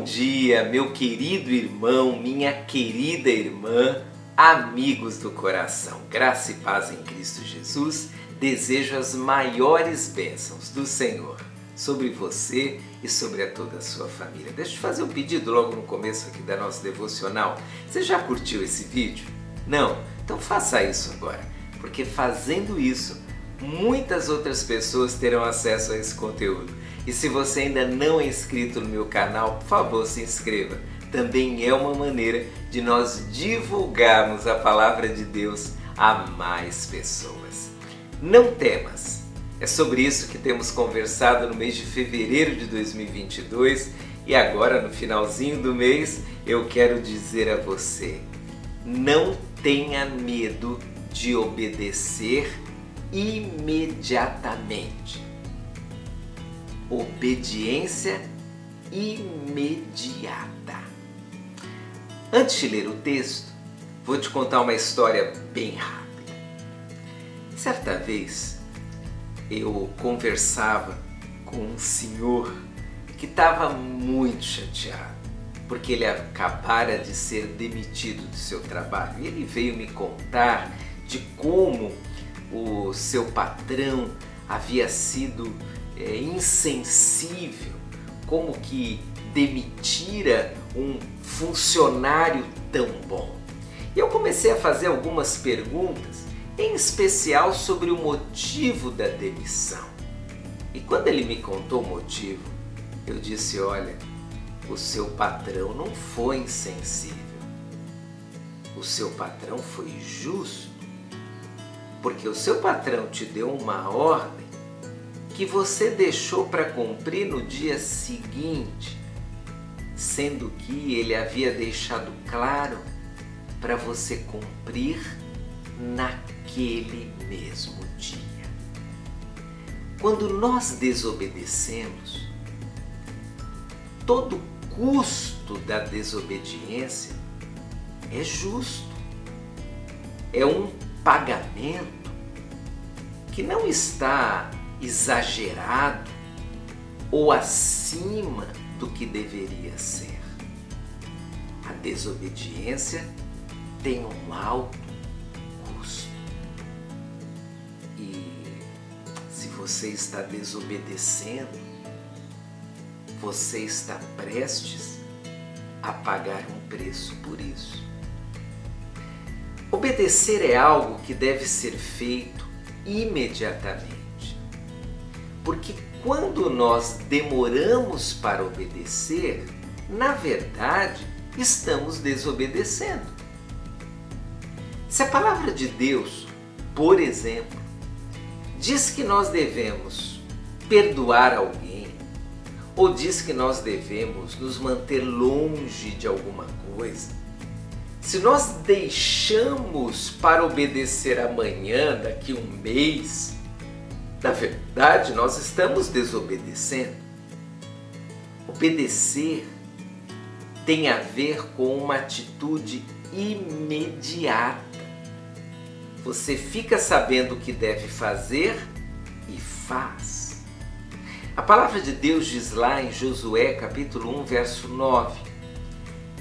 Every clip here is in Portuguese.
bom dia, meu querido irmão, minha querida irmã, amigos do coração. Graça e paz em Cristo Jesus. Desejo as maiores bênçãos do Senhor sobre você e sobre a toda a sua família. Deixa eu te fazer um pedido logo no começo aqui da nossa devocional. Você já curtiu esse vídeo? Não? Então faça isso agora, porque fazendo isso, muitas outras pessoas terão acesso a esse conteúdo. E se você ainda não é inscrito no meu canal, por favor, se inscreva. Também é uma maneira de nós divulgarmos a palavra de Deus a mais pessoas. Não temas. É sobre isso que temos conversado no mês de fevereiro de 2022 e agora no finalzinho do mês eu quero dizer a você: não tenha medo de obedecer imediatamente obediência imediata. Antes de ler o texto, vou te contar uma história bem rápida. Certa vez eu conversava com um senhor que estava muito chateado porque ele acabara de ser demitido do seu trabalho. E ele veio me contar de como o seu patrão havia sido é, insensível, como que demitira um funcionário tão bom. E eu comecei a fazer algumas perguntas, em especial sobre o motivo da demissão. E quando ele me contou o motivo, eu disse: Olha, o seu patrão não foi insensível, o seu patrão foi justo, porque o seu patrão te deu uma ordem que você deixou para cumprir no dia seguinte, sendo que ele havia deixado claro para você cumprir naquele mesmo dia. Quando nós desobedecemos, todo custo da desobediência é justo. É um pagamento que não está exagerado ou acima do que deveria ser. A desobediência tem um alto custo. E se você está desobedecendo, você está prestes a pagar um preço por isso. Obedecer é algo que deve ser feito imediatamente. Porque quando nós demoramos para obedecer, na verdade, estamos desobedecendo. Se a palavra de Deus, por exemplo, diz que nós devemos perdoar alguém, ou diz que nós devemos nos manter longe de alguma coisa, se nós deixamos para obedecer amanhã, daqui um mês, na verdade, nós estamos desobedecendo. Obedecer tem a ver com uma atitude imediata. Você fica sabendo o que deve fazer e faz. A palavra de Deus diz lá em Josué capítulo 1, verso 9: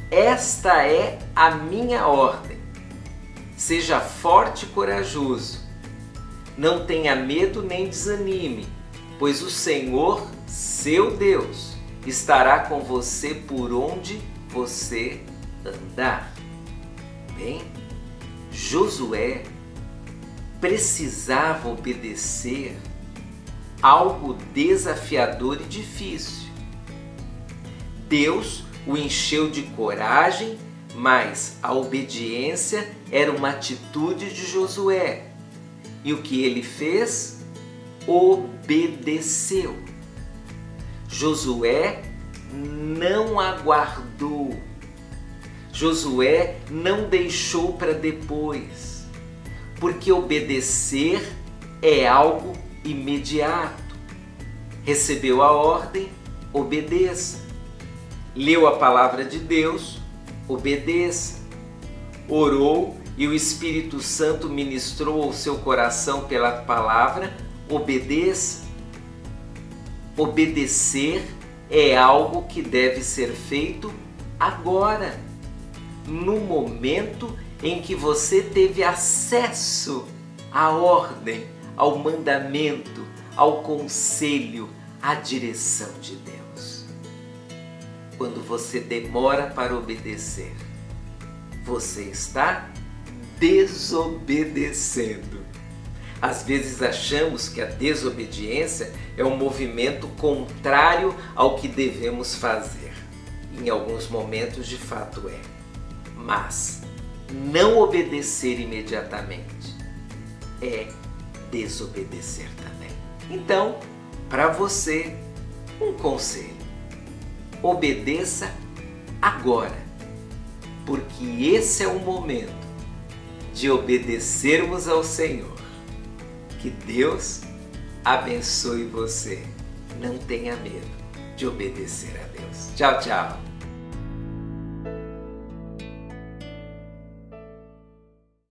Esta é a minha ordem. Seja forte e corajoso não tenha medo nem desanime, pois o Senhor, seu Deus, estará com você por onde você andar. Bem, Josué precisava obedecer algo desafiador e difícil. Deus o encheu de coragem, mas a obediência era uma atitude de Josué e o que ele fez? Obedeceu. Josué não aguardou. Josué não deixou para depois. Porque obedecer é algo imediato. Recebeu a ordem, obedeça. Leu a palavra de Deus, obedeça. Orou, e o Espírito Santo ministrou ao seu coração pela palavra, obedeça. Obedecer é algo que deve ser feito agora, no momento em que você teve acesso à ordem, ao mandamento, ao conselho, à direção de Deus. Quando você demora para obedecer, você está desobedecendo. Às vezes achamos que a desobediência é um movimento contrário ao que devemos fazer. Em alguns momentos, de fato, é. Mas não obedecer imediatamente é desobedecer também. Então, para você, um conselho: obedeça agora, porque esse é o momento de obedecermos ao Senhor. Que Deus abençoe você. Não tenha medo de obedecer a Deus. Tchau, tchau.